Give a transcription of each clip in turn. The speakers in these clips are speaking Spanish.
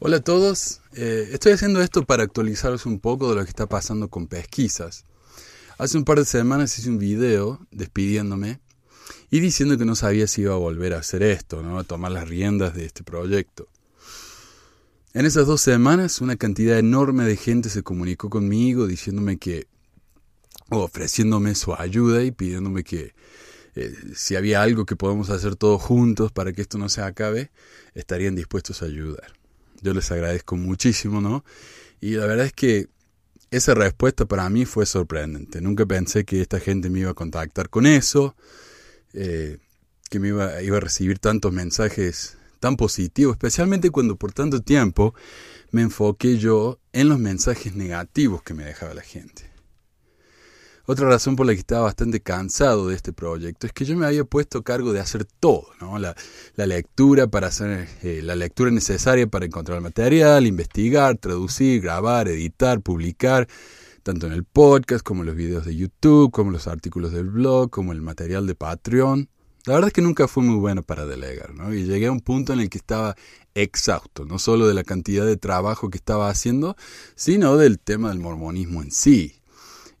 Hola a todos, eh, estoy haciendo esto para actualizaros un poco de lo que está pasando con pesquisas. Hace un par de semanas hice un video despidiéndome y diciendo que no sabía si iba a volver a hacer esto, ¿no? a tomar las riendas de este proyecto. En esas dos semanas una cantidad enorme de gente se comunicó conmigo diciéndome que, o ofreciéndome su ayuda y pidiéndome que eh, si había algo que podemos hacer todos juntos para que esto no se acabe, estarían dispuestos a ayudar. Yo les agradezco muchísimo, ¿no? Y la verdad es que esa respuesta para mí fue sorprendente. Nunca pensé que esta gente me iba a contactar con eso, eh, que me iba, iba a recibir tantos mensajes tan positivos, especialmente cuando por tanto tiempo me enfoqué yo en los mensajes negativos que me dejaba la gente. Otra razón por la que estaba bastante cansado de este proyecto es que yo me había puesto cargo de hacer todo, ¿no? la, lectura para hacer eh, la lectura necesaria para encontrar material, investigar, traducir, grabar, editar, publicar, tanto en el podcast como en los videos de YouTube, como los artículos del blog, como el material de Patreon. La verdad es que nunca fui muy bueno para delegar, ¿no? Y llegué a un punto en el que estaba exhausto, no solo de la cantidad de trabajo que estaba haciendo, sino del tema del mormonismo en sí.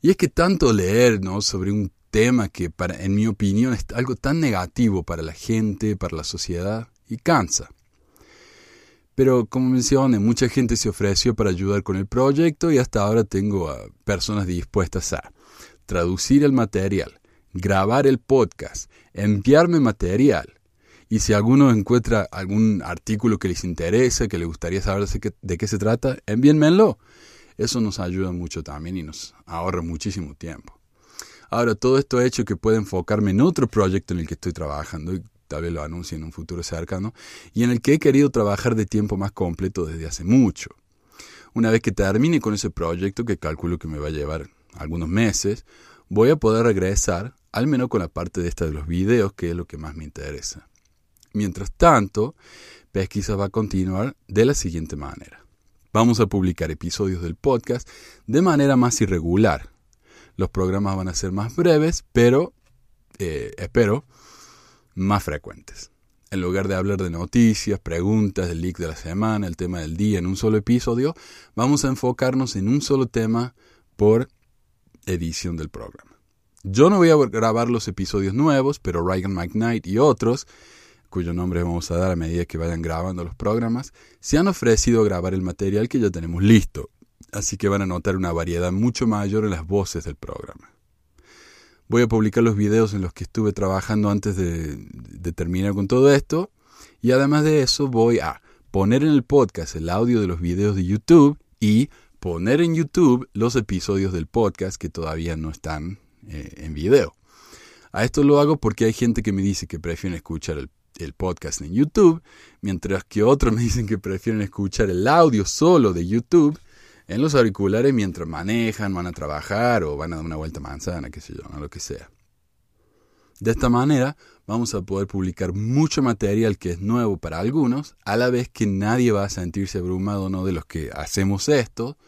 Y es que tanto leer ¿no? sobre un tema que, para, en mi opinión, es algo tan negativo para la gente, para la sociedad, y cansa. Pero como mencioné, mucha gente se ofreció para ayudar con el proyecto y hasta ahora tengo a personas dispuestas a traducir el material, grabar el podcast, enviarme material. Y si alguno encuentra algún artículo que les interese, que les gustaría saber de qué, de qué se trata, envíenmelo. Eso nos ayuda mucho también y nos ahorra muchísimo tiempo. Ahora, todo esto ha hecho que pueda enfocarme en otro proyecto en el que estoy trabajando, y tal vez lo anuncie en un futuro cercano, y en el que he querido trabajar de tiempo más completo desde hace mucho. Una vez que termine con ese proyecto, que calculo que me va a llevar algunos meses, voy a poder regresar, al menos con la parte de esta de los videos, que es lo que más me interesa. Mientras tanto, Pesquisa va a continuar de la siguiente manera. Vamos a publicar episodios del podcast de manera más irregular. Los programas van a ser más breves, pero, eh, espero, más frecuentes. En lugar de hablar de noticias, preguntas, del leak de la semana, el tema del día en un solo episodio, vamos a enfocarnos en un solo tema por edición del programa. Yo no voy a grabar los episodios nuevos, pero Ryan McKnight y otros cuyo nombre vamos a dar a medida que vayan grabando los programas, se han ofrecido grabar el material que ya tenemos listo, así que van a notar una variedad mucho mayor en las voces del programa. Voy a publicar los videos en los que estuve trabajando antes de, terminar con todo esto, y además de eso voy a poner en el podcast el audio de los videos de YouTube y poner en YouTube los episodios del podcast que todavía no están eh, en video. A esto lo hago porque hay gente que me dice que prefieren escuchar el el podcast en YouTube, mientras que otros me dicen que prefieren escuchar el audio solo de YouTube en los auriculares mientras manejan, van a trabajar o van a dar una vuelta manzana, qué sé yo, lo que sea. De esta manera vamos a poder publicar mucho material que es nuevo para algunos, a la vez que nadie va a sentirse abrumado ¿no? de los que hacemos esto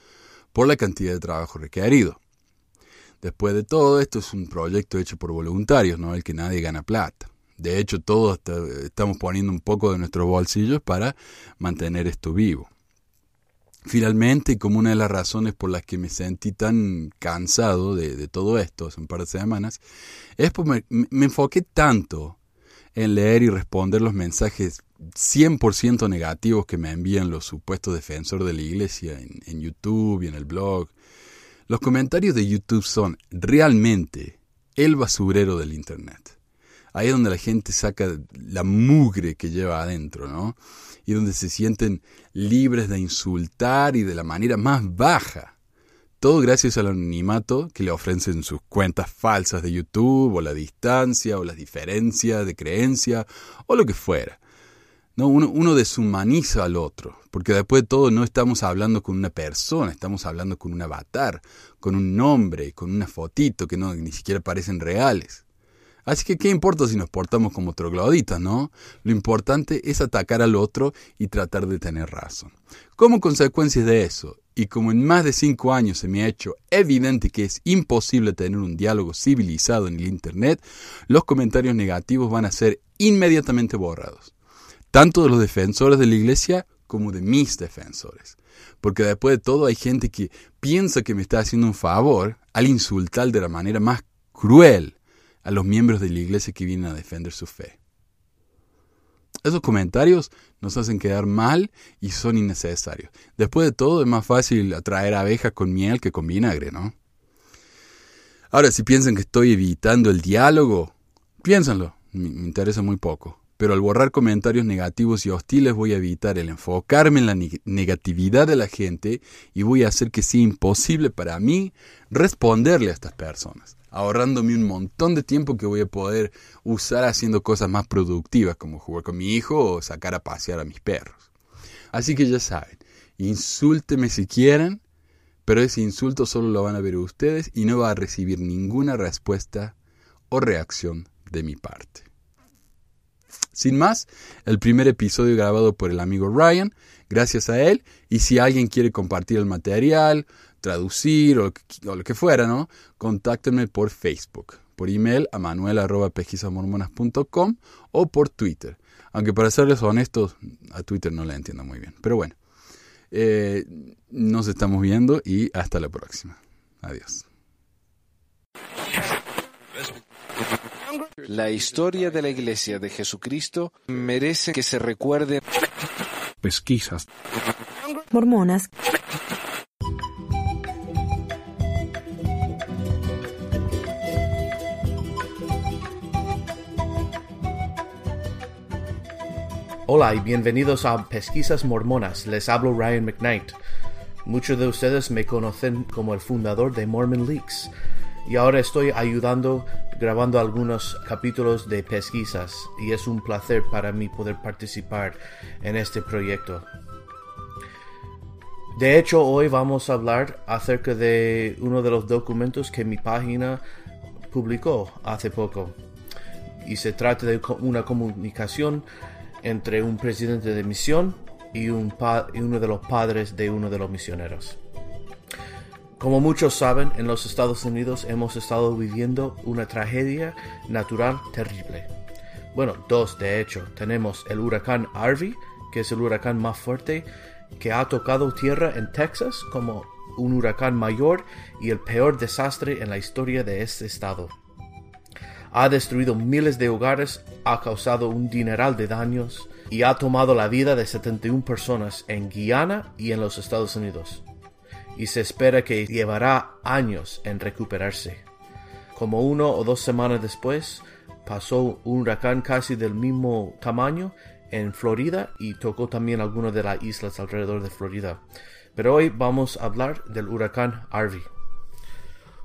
por la cantidad de trabajo requerido. Después de todo, esto es un proyecto hecho por voluntarios, no el que nadie gana plata. De hecho, todos estamos poniendo un poco de nuestros bolsillos para mantener esto vivo. Finalmente, como una de las razones por las que me sentí tan cansado de, todo esto hace un par de semanas, es porque me, enfoqué tanto en leer y responder los mensajes 100% negativos que me envían los supuestos defensores de la iglesia en, en YouTube y en el blog. Los comentarios de YouTube son realmente el basurero del Internet. Ahí es donde la gente saca la mugre que lleva adentro, ¿no? Y donde se sienten libres de insultar y de la manera más baja. Todo gracias al anonimato que le ofrecen sus cuentas falsas de YouTube, o la distancia, o las diferencias de creencia, o lo que fuera. No, uno, deshumaniza al otro, porque después de todo no estamos hablando con una persona, estamos hablando con un avatar, con un nombre, con una fotito que no, ni siquiera parecen reales. Así que, ¿qué importa si nos portamos como trogloditas, no? Lo importante es atacar al otro y tratar de tener razón. Como consecuencia de eso, y como en más de cinco años se me ha hecho evidente que es imposible tener un diálogo civilizado en el Internet, los comentarios negativos van a ser inmediatamente borrados, tanto de los defensores de la Iglesia como de mis defensores. Porque después de todo hay gente que piensa que me está haciendo un favor al insultar de la manera más cruel a los miembros de la iglesia que vienen a defender su fe. Esos comentarios nos hacen quedar mal y son innecesarios. Después de todo es más fácil atraer abejas con miel que con vinagre, ¿no? Ahora, si piensan que estoy evitando el diálogo, piénsenlo, me interesa muy poco pero al borrar comentarios negativos y hostiles voy a evitar el enfocarme en la negatividad de la gente y voy a hacer que sea imposible para mí responderle a estas personas, ahorrándome un montón de tiempo que voy a poder usar haciendo cosas más productivas como jugar con mi hijo o sacar a pasear a mis perros. Así que ya saben, insúlteme si quieren, pero ese insulto solo lo van a ver ustedes y no va a recibir ninguna respuesta o reacción de mi parte. Sin más, el primer episodio grabado por el amigo Ryan, gracias a él, y si alguien quiere compartir el material, traducir o, lo que fuera, ¿no? Contáctenme por Facebook, por email a manuel.pesquisamormonas.com o por Twitter. Aunque para serles honestos, a Twitter no la entiendo muy bien. Pero bueno, eh, nos estamos viendo y hasta la próxima. Adiós. La historia de la Iglesia de Jesucristo merece que se recuerde. Pesquisas. Mormonas. Hola y bienvenidos a Pesquisas Mormonas. Les hablo Ryan McKnight. Muchos de ustedes me conocen como el fundador de Mormon Leaks y ahora estoy ayudando grabando algunos capítulos de pesquisas y es un placer para mí poder participar en este proyecto. De hecho, hoy vamos a hablar acerca de uno de los documentos que mi página publicó hace poco. Y se trata de una comunicación entre un presidente de misión y, un y uno de los padres de uno de los misioneros. Como muchos saben, en los Estados Unidos hemos estado viviendo una tragedia natural terrible. Bueno, dos de hecho. Tenemos el huracán Harvey, que es el huracán más fuerte que ha tocado tierra en Texas como un huracán mayor y el peor desastre en la historia de este estado. Ha destruido miles de hogares, ha causado un dineral de daños y ha tomado la vida de 71 personas en Guyana y en los Estados Unidos y se espera que llevará años en recuperarse. Como uno o dos semanas después, pasó un huracán casi del mismo tamaño en Florida y tocó también algunas de las islas alrededor de Florida. Pero hoy vamos a hablar del huracán Harvey.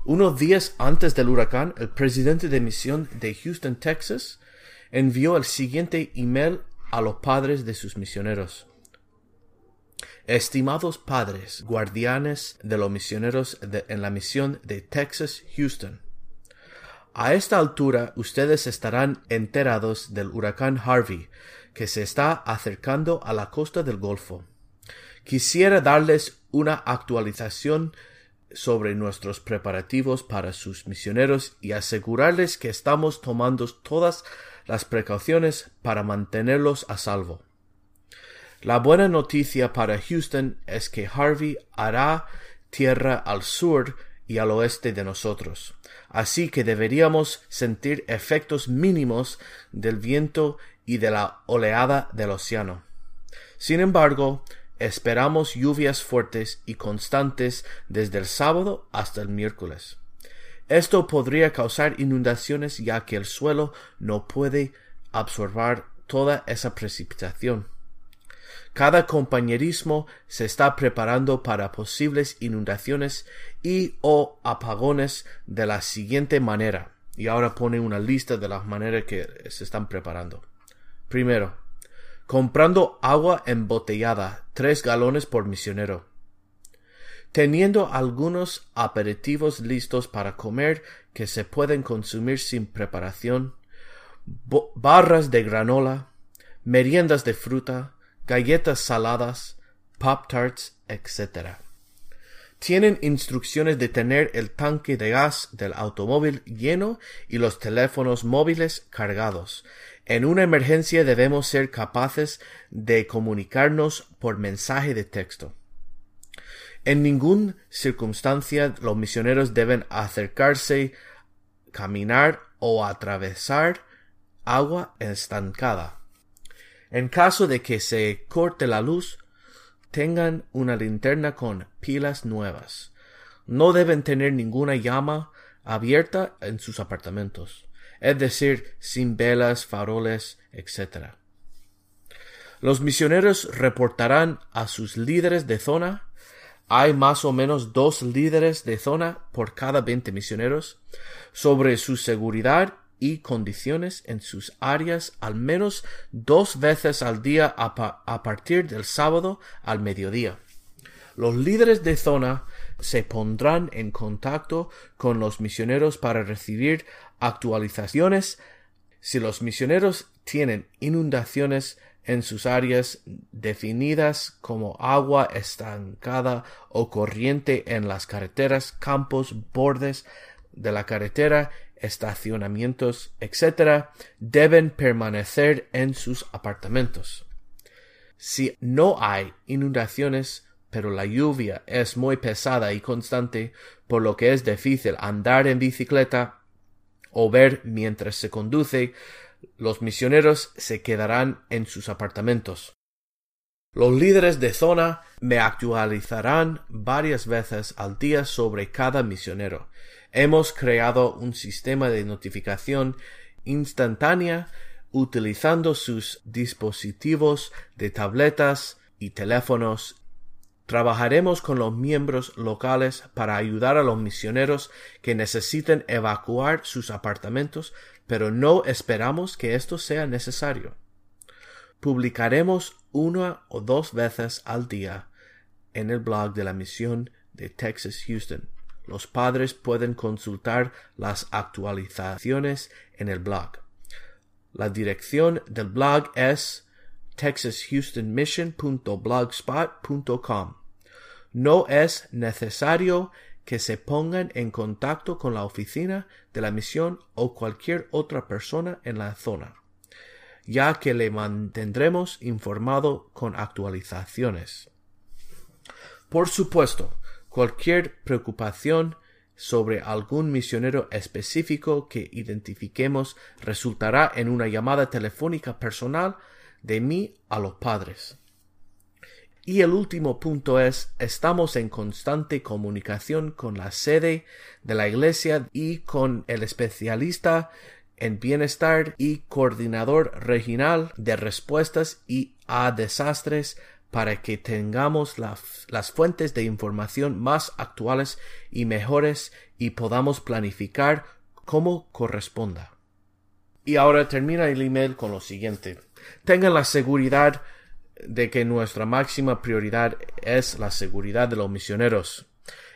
Unos días antes del huracán, el presidente de misión de Houston, Texas, envió el siguiente email a los padres de sus misioneros. Estimados padres, guardianes de los misioneros en la misión de Texas Houston, a esta altura ustedes estarán enterados del huracán Harvey que se está acercando a la costa del Golfo. Quisiera darles una actualización sobre nuestros preparativos para sus misioneros y asegurarles que estamos tomando todas las precauciones para mantenerlos a salvo. La buena noticia para Houston es que Harvey hará tierra al sur y al oeste de nosotros, así que deberíamos sentir efectos mínimos del viento y de la oleada del océano. Sin embargo, esperamos lluvias fuertes y constantes desde el sábado hasta el miércoles. Esto podría causar inundaciones ya que el suelo no puede absorber toda esa precipitación. Cada compañerismo se está preparando para posibles inundaciones y o apagones de la siguiente manera. Y ahora pone una lista de las maneras que se están preparando. Primero, comprando agua embotellada, tres galones por misionero. Teniendo algunos aperitivos listos para comer que se pueden consumir sin preparación, barras de granola, meriendas de fruta, galletas saladas, pop tarts, etc. Tienen instrucciones de tener el tanque de gas del automóvil lleno y los teléfonos móviles cargados. En una emergencia debemos ser capaces de comunicarnos por mensaje de texto. En ninguna circunstancia los misioneros deben acercarse, caminar o atravesar agua estancada. En caso de que se corte la luz, tengan una linterna con pilas nuevas. No deben tener ninguna llama abierta en sus apartamentos, es decir, sin velas, faroles, etc. Los misioneros reportarán a sus líderes de zona. Hay más o menos dos líderes de zona por cada 20 misioneros sobre su seguridad y condiciones en sus áreas al menos dos veces al día a, partir del sábado al mediodía. Los líderes de zona se pondrán en contacto con los misioneros para recibir actualizaciones si los misioneros tienen inundaciones en sus áreas definidas como agua estancada o corriente en las carreteras, campos, bordes de la carretera, estacionamientos, etc., deben permanecer en sus apartamentos. Si no hay inundaciones, pero la lluvia es muy pesada y constante, por lo que es difícil andar en bicicleta o ver mientras se conduce, los misioneros se quedarán en sus apartamentos. Los líderes de zona me actualizarán varias veces al día sobre cada misionero. Hemos creado un sistema de notificación instantánea utilizando sus dispositivos de tabletas y teléfonos Trabajaremos con los miembros locales para ayudar a los misioneros que necesiten evacuar sus apartamentos, pero no esperamos que esto sea necesario. Publicaremos una o dos veces al día en el blog de la misión de Texas Houston. Los padres pueden consultar las actualizaciones en el blog. La dirección del blog es texashoustonmission.blogspot.com. No es necesario que se pongan en contacto con la oficina de la misión o cualquier otra persona en la zona, ya que le mantendremos informado con actualizaciones. Por supuesto, cualquier preocupación sobre algún misionero específico que identifiquemos resultará en una llamada telefónica personal de mí a los padres. Y el último punto es, estamos en constante comunicación con la sede de la Iglesia y con el especialista en bienestar y coordinador regional de respuestas y a desastres para que tengamos las fuentes de información más actuales y mejores y podamos planificar como corresponda. Y ahora termina el email con lo siguiente. Tengan la seguridad de que nuestra máxima prioridad es la seguridad de los misioneros.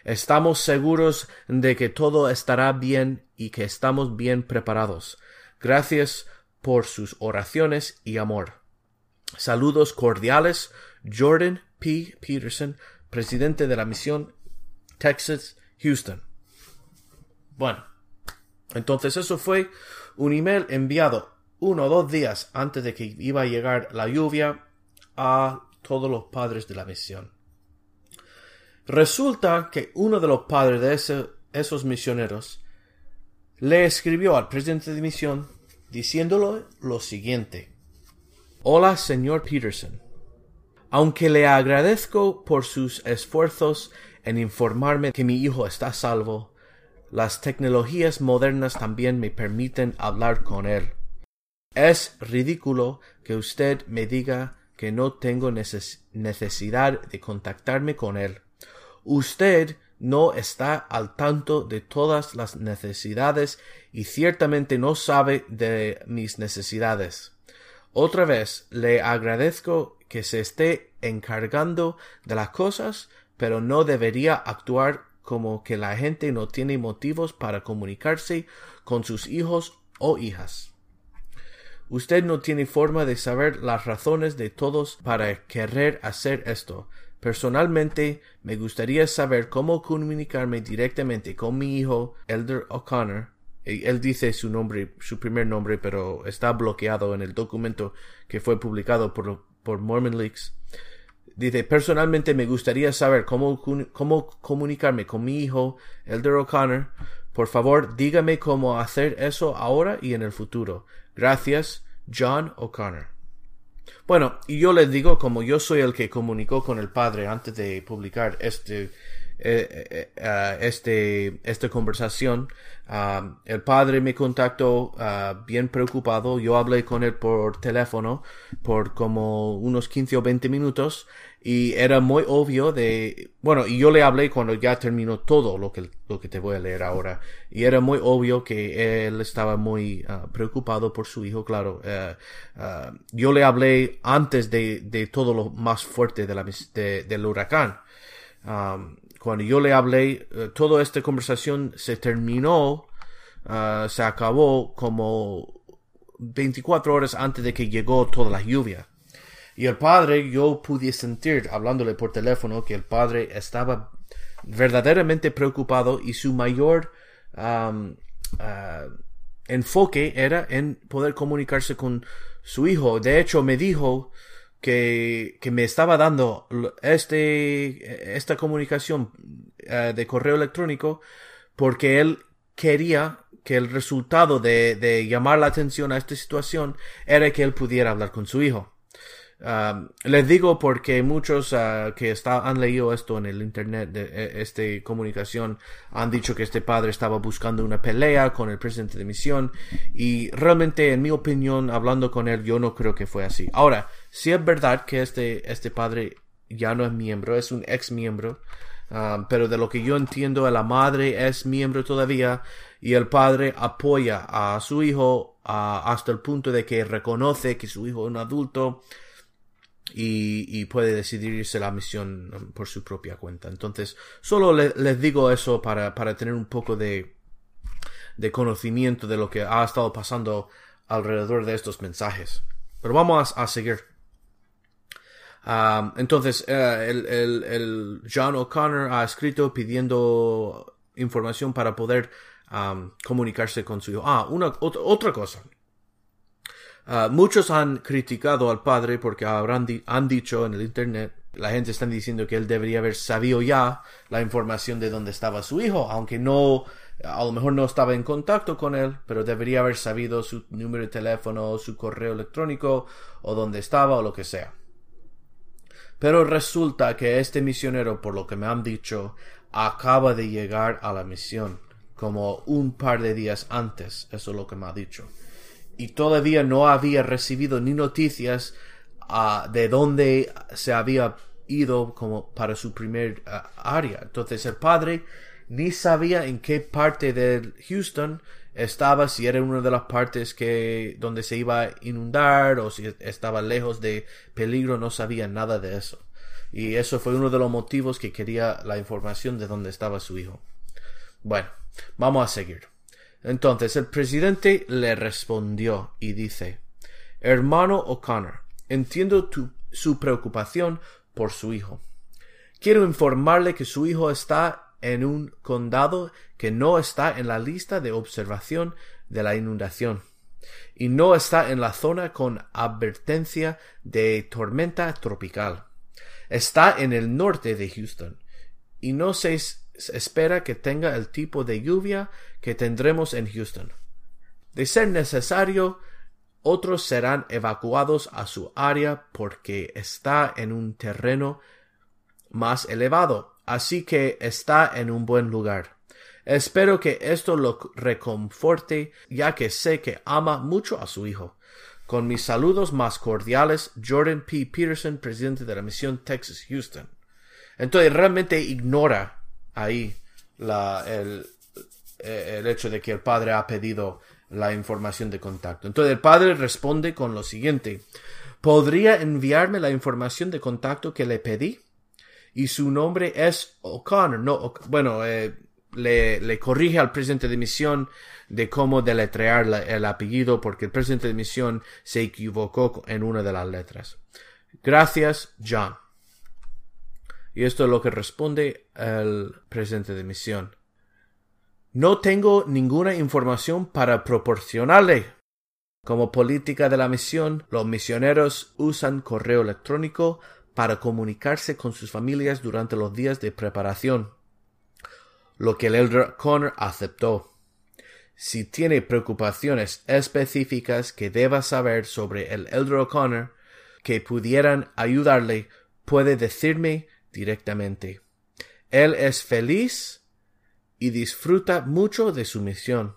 Estamos seguros de que todo estará bien y que estamos bien preparados. Gracias por sus oraciones y amor. Saludos cordiales, Jordan P. Peterson, presidente de la misión Texas Houston. Bueno, entonces eso fue un email enviado uno o dos días antes de que iba a llegar la lluvia a todos los padres de la misión. Resulta que uno de los padres de esos misioneros le escribió al presidente de misión diciéndole lo siguiente. Hola, señor Peterson. Aunque le agradezco por sus esfuerzos en informarme que mi hijo está salvo, las tecnologías modernas también me permiten hablar con él. Es ridículo que usted me diga que no tengo necesidad de contactarme con él. Usted no está al tanto de todas las necesidades y ciertamente no sabe de mis necesidades. Otra vez le agradezco que se esté encargando de las cosas, pero no debería actuar como que la gente no tiene motivos para comunicarse con sus hijos o hijas. Usted no tiene forma de saber las razones de todos para querer hacer esto. Personalmente, me gustaría saber cómo comunicarme directamente con mi hijo, Elder O'Connor, Él dice su nombre, su primer nombre, pero está bloqueado en el documento que fue publicado por, por Mormon Leaks. Dice, personalmente me gustaría saber cómo, cómo comunicarme con mi hijo, Elder O'Connor. Por favor, dígame cómo hacer eso ahora y en el futuro. Gracias, John O'Connor. Bueno, y yo les digo, como yo soy el que comunicó con el padre antes de publicar este, eh, eh, eh, este, esta conversación, ah, el padre me contactó ah, bien preocupado. Yo hablé con él por teléfono por como unos 15 o 20 minutos y era muy obvio de, bueno, y yo le hablé cuando ya terminó todo lo que, lo que te voy a leer ahora, y era muy obvio que él estaba muy ah, preocupado por su hijo, claro. Eh, ah, yo le hablé antes de, de, todo lo más fuerte de la, del huracán. cuando yo le hablé, eh, toda esta conversación se terminó, ah, se acabó como 24 horas antes de que llegó toda la lluvia. Y el padre, yo pude sentir, hablándole por teléfono, que el padre estaba verdaderamente preocupado y su mayor um, uh, enfoque era en poder comunicarse con su hijo. De hecho, me dijo que, que me estaba dando este, esta comunicación uh, de correo electrónico porque él quería que el resultado de, de llamar la atención a esta situación era que él pudiera hablar con su hijo les digo porque muchos uh, que han leído esto en el internet de e, esta comunicación han dicho que este padre estaba buscando una pelea con el presidente de misión y realmente en mi opinión hablando con él yo no creo que fue así. Ahora, si es verdad que este, este padre ya no es miembro, es un ex miembro, pero de lo que yo entiendo la madre es miembro todavía y el padre apoya a su hijo hasta el punto de que reconoce que su hijo es un adulto y, puede decidirse la misión por su propia cuenta. Entonces, solo les digo eso para, para tener un poco de, de conocimiento de lo que ha estado pasando alrededor de estos mensajes. Pero vamos a, seguir. Um, entonces, eh, el, el, el, John O'Connor ha escrito pidiendo información para poder um, comunicarse con su hijo. Ah, una, otra cosa. Ah, muchos han criticado al padre porque habrán han dicho en el internet, la gente está diciendo que él debería haber sabido ya la información de dónde estaba su hijo, aunque no, a lo mejor no estaba en contacto con él, pero debería haber sabido su número de teléfono, su correo electrónico, o dónde estaba, o lo que sea. Pero resulta que este misionero, por lo que me han dicho, acaba de llegar a la misión, como un par de días antes, eso es lo que me ha dicho y todavía no había recibido ni noticias uh, de dónde se había ido como para su primer uh, área. Entonces el padre ni sabía en qué parte de Houston estaba, si era una de las partes que donde se iba a inundar o si estaba lejos de peligro, no sabía nada de eso. Y eso fue uno de los motivos que quería la información de dónde estaba su hijo. Bueno, vamos a seguir. Entonces el presidente le respondió y dice, Hermano O'Connor, entiendo su preocupación por su hijo. Quiero informarle que su hijo está en un condado que no está en la lista de observación de la inundación y no está en la zona con advertencia de tormenta tropical. Está en el norte de Houston y no se espera que tenga el tipo de lluvia que tendremos en Houston. De ser necesario, otros serán evacuados a su área porque está en un terreno más elevado, así que está en un buen lugar. Espero que esto lo reconforte, ya que sé que ama mucho a su hijo. Con mis saludos más cordiales, Jordan P. Peterson, presidente de la misión Texas Houston. Entonces realmente ignora ahí eh, el hecho de que el padre ha pedido la información de contacto. Entonces el padre responde con lo siguiente. ¿Podría enviarme la información de contacto que le pedí? Y su nombre es O'Connor. No, bueno, eh, le, corrige al presidente de misión de cómo deletrear el apellido porque el presidente de misión se equivocó en una de las letras. Gracias, John. Y esto es lo que responde el presidente de misión. No tengo ninguna información para proporcionarle. Como política de la misión, los misioneros usan correo electrónico para comunicarse con sus familias durante los días de preparación, lo que el elder Connor aceptó. Si tiene preocupaciones específicas que deba saber sobre el elder O'Connor que pudieran ayudarle, puede decirme directamente. Él es feliz y disfruta mucho de su misión.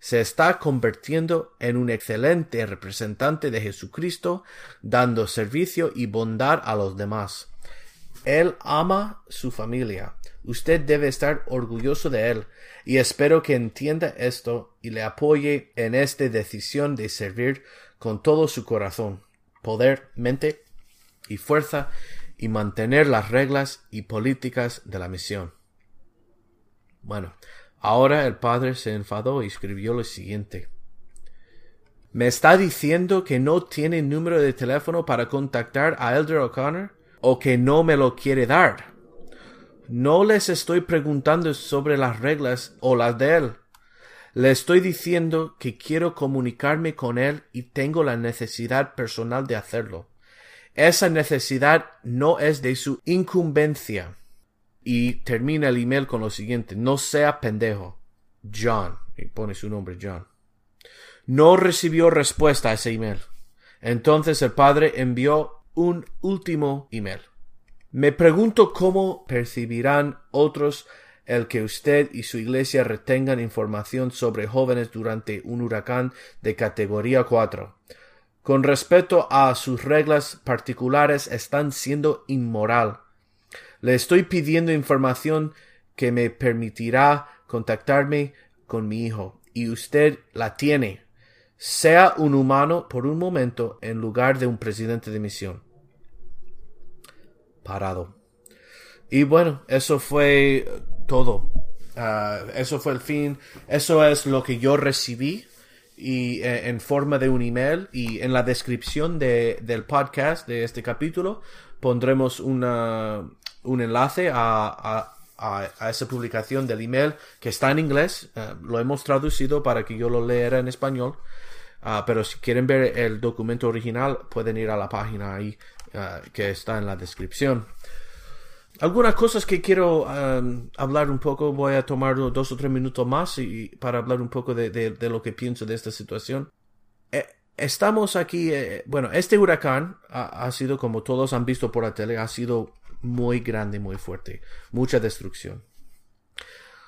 Se está convirtiendo en un excelente representante de Jesucristo, dando servicio y bondad a los demás. Él ama su familia. Usted debe estar orgulloso de él y espero que entienda esto y le apoye en esta decisión de servir con todo su corazón, poder, mente y fuerza y mantener las reglas y políticas de la misión. Bueno, ahora el padre se enfadó y escribió lo siguiente. ¿Me está diciendo que no tiene número de teléfono para contactar a Elder O'Connor? ¿O que no me lo quiere dar? No les estoy preguntando sobre las reglas o las de él. Le estoy diciendo que quiero comunicarme con él y tengo la necesidad personal de hacerlo. Esa necesidad no es de su incumbencia. Y termina el email con lo siguiente, no sea pendejo. John. Y pone su nombre, John. No recibió respuesta a ese email. Entonces el padre envió un último email. Me pregunto cómo percibirán otros el que usted y su iglesia retengan información sobre jóvenes durante un huracán de categoría 4 con respecto a sus reglas particulares están siendo inmoral. Le estoy pidiendo información que me permitirá contactarme con mi hijo, y usted la tiene. Sea un humano por un momento en lugar de un presidente de misión. Parado. Y bueno, eso fue todo. Ah, eso fue el fin. Eso es lo que yo recibí y eh, en forma de un email y en la descripción de, del podcast de este capítulo pondremos una, un enlace a, a, a, esa publicación del email que está en inglés. Eh, lo hemos traducido para que yo lo lea en español. Uh, pero si quieren ver el documento original pueden ir a la página ahí uh, que está en la descripción algunas cosas que quiero um, hablar un poco, voy a tomar dos o tres minutos más para hablar un poco de, lo que pienso de esta situación. Eh, estamos aquí, eh, bueno, este huracán ha, sido, como todos han visto por la tele, ha sido muy grande, muy fuerte, mucha destrucción.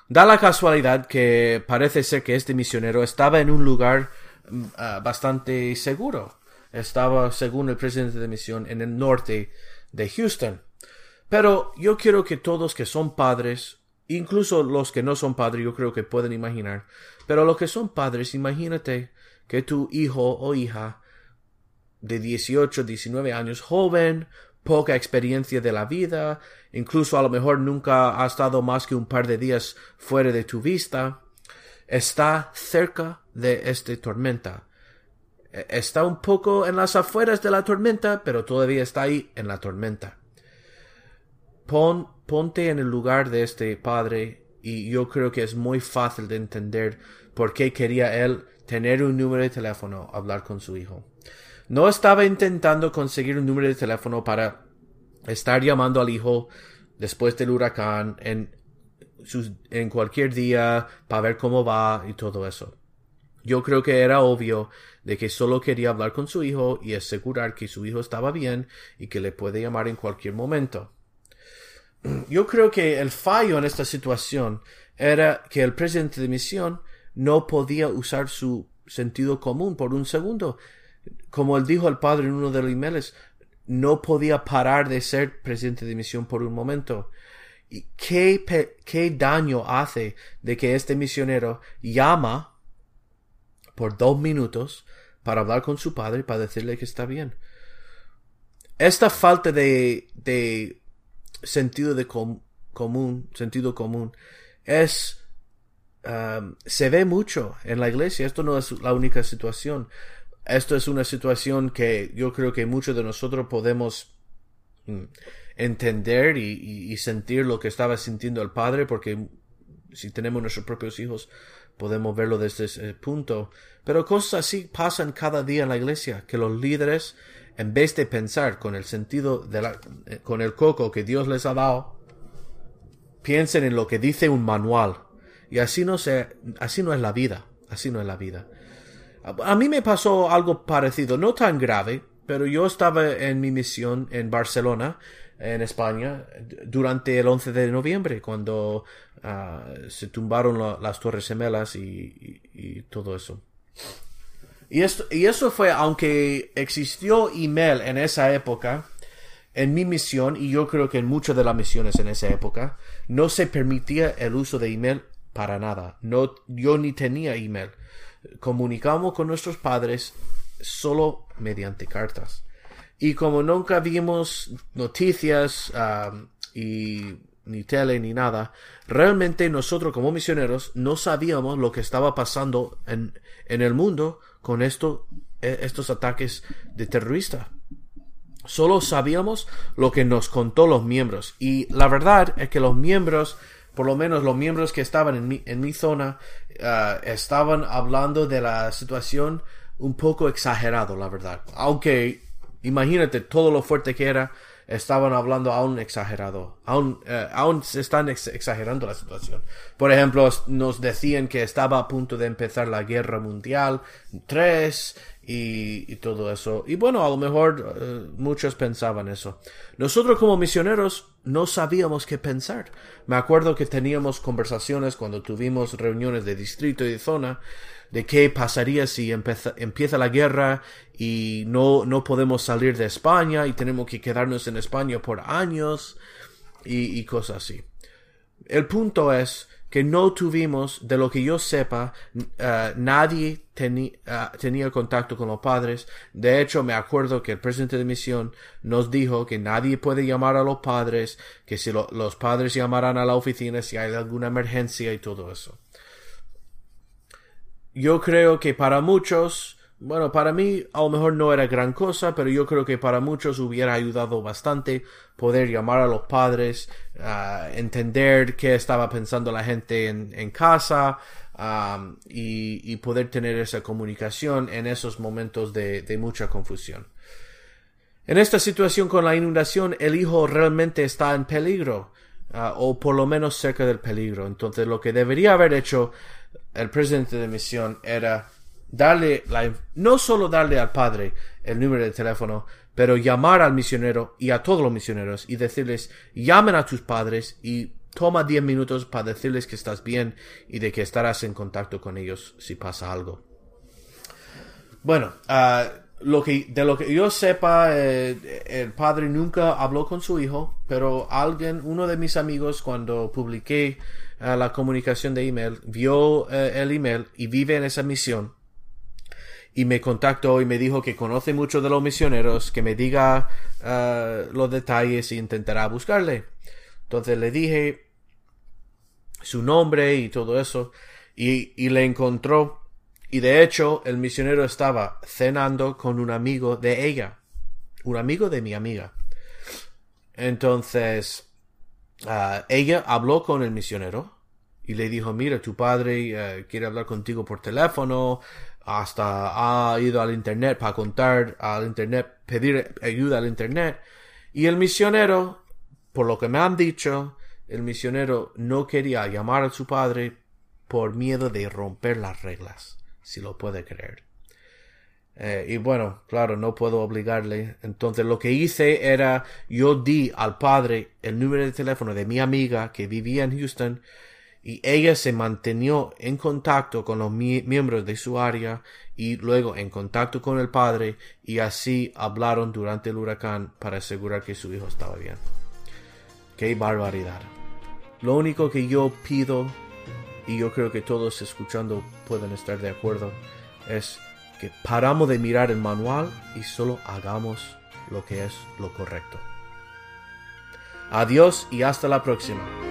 Da la casualidad que parece ser que este misionero estaba en un lugar uh, bastante seguro. Estaba, según el presidente de misión, en el norte de Houston pero yo quiero que todos que son padres, incluso los que no son padres, yo creo que pueden imaginar, pero los que son padres, imagínate que tu hijo o hija de 18, 19 años, joven, poca experiencia de la vida, incluso a lo mejor nunca ha estado más que un par de días fuera de tu vista, está cerca de esta tormenta. E, está un poco en las afueras de la tormenta, pero todavía está ahí en la tormenta ponte en el lugar de este padre y yo creo que es muy fácil de entender por qué quería él tener un número de teléfono, hablar con su hijo. No estaba intentando conseguir un número de teléfono para estar llamando al hijo después del huracán en, en cualquier día para ver cómo va y todo eso. Yo creo que era obvio de que solo quería hablar con su hijo y asegurar que su hijo estaba bien y que le puede llamar en cualquier momento yo creo que el fallo en esta situación era que el presidente de misión no podía usar su sentido común por un segundo. Como él dijo al padre en uno de los emails, no podía parar de ser presidente de misión por un momento. ¿Y qué, qué daño hace de que este misionero llama por dos minutos para hablar con su padre para decirle que está bien? Esta falta de, de sentido de común, sentido común, es, se ve mucho en la iglesia. Esto no es la única situación. Esto es una situación que yo creo que muchos de nosotros podemos mm, entender y, sentir lo que estaba sintiendo el padre porque Si tenemos nuestros propios hijos, podemos verlo desde ese punto. Pero cosas así pasan cada día en la iglesia, que los líderes, en vez de pensar con el sentido de eh, con el coco que Dios les ha dado, piensen en lo que dice un manual. Y así no se, así no es la vida. Así no es la vida. A mí me pasó algo parecido, no tan grave, pero yo estaba en mi misión en Barcelona, en España, durante el 11 de noviembre, cuando ah, se tumbaron las Torres Gemelas y, todo eso. Y, esto, y eso fue, aunque existió email en esa época, en mi misión, y yo creo que en muchas de las misiones en esa época, no se permitía el uso de email para nada. No, yo ni tenía email. Comunicamos con nuestros padres solo mediante cartas. Y como nunca vimos noticias y ni tele ni nada, realmente nosotros como misioneros no sabíamos lo que estaba pasando en, en el mundo con esto, e, estos ataques de terroristas. Solo sabíamos lo que nos contó los miembros. Y la verdad es que los miembros por lo menos los miembros que estaban en mi, en mi zona, ah, estaban hablando de la situación un poco exagerado, la verdad. Aunque, imagínate todo lo fuerte que era, estaban hablando aún exagerado. Aún, eh, aún se están exagerando la situación. Por ejemplo, nos decían que estaba a punto de empezar la guerra mundial 3 y, todo eso. Y bueno, a lo mejor eh, muchos pensaban eso. Nosotros como misioneros no sabíamos qué pensar. Me acuerdo que teníamos conversaciones cuando tuvimos reuniones de distrito y de zona de qué pasaría si empieza la guerra y no, no podemos salir de España y tenemos que quedarnos en España por años y cosas así. El punto es que no tuvimos, de lo que yo sepa, eh, nadie eh, tenía contacto con los padres. De hecho, me acuerdo que el presidente de misión nos dijo que nadie puede llamar a los padres, que si los padres llamarán a la oficina si hay alguna emergencia y todo eso. Yo creo que para muchos, bueno, para mí a lo mejor no era gran cosa, pero yo creo que para muchos hubiera ayudado bastante poder llamar a los padres, entender qué estaba pensando la gente en, casa y, y, poder tener esa comunicación en esos momentos de, mucha confusión. En esta situación con la inundación, el hijo realmente está en peligro, ah, o por lo menos cerca del peligro. Entonces, lo que debería haber hecho el presidente de misión era darle la, no solo darle al padre el número de teléfono, pero llamar al misionero y a todos los misioneros y decirles, llamen a tus padres y toma 10 minutos para decirles que estás bien y de que estarás en contacto con ellos si pasa algo. Bueno, lo que, de lo que yo sepa, eh, el padre nunca habló con su hijo, pero alguien, uno de mis amigos, cuando publiqué uh, la comunicación de email, vio uh, el email y vive en esa misión y me contactó y me dijo que conoce mucho de los misioneros, que me diga uh, los detalles y intentará buscarle. Entonces le dije su nombre y todo eso y, y le encontró y de hecho el misionero estaba cenando con un amigo de ella, un amigo de mi amiga. Entonces uh, ella habló con el misionero y le dijo, mira, tu padre uh, quiere hablar contigo por teléfono, hasta ha ido al internet para contar al internet, pedir ayuda al internet. Y el misionero, por lo que me han dicho, el misionero no quería llamar a su padre por miedo de romper las reglas, si lo puede creer. Eh, y bueno, claro, no puedo obligarle. Entonces lo que hice era, yo di al padre el número de teléfono de mi amiga que vivía en Houston y ella se mantenió en contacto con los miembros de su área y luego en contacto con el padre y así hablaron durante el huracán para asegurar que su hijo estaba bien. Qué barbaridad. Lo único que yo pido y yo creo que todos escuchando pueden estar de acuerdo es que paramos de mirar el manual y solo hagamos lo que es lo correcto. Adiós y hasta la próxima.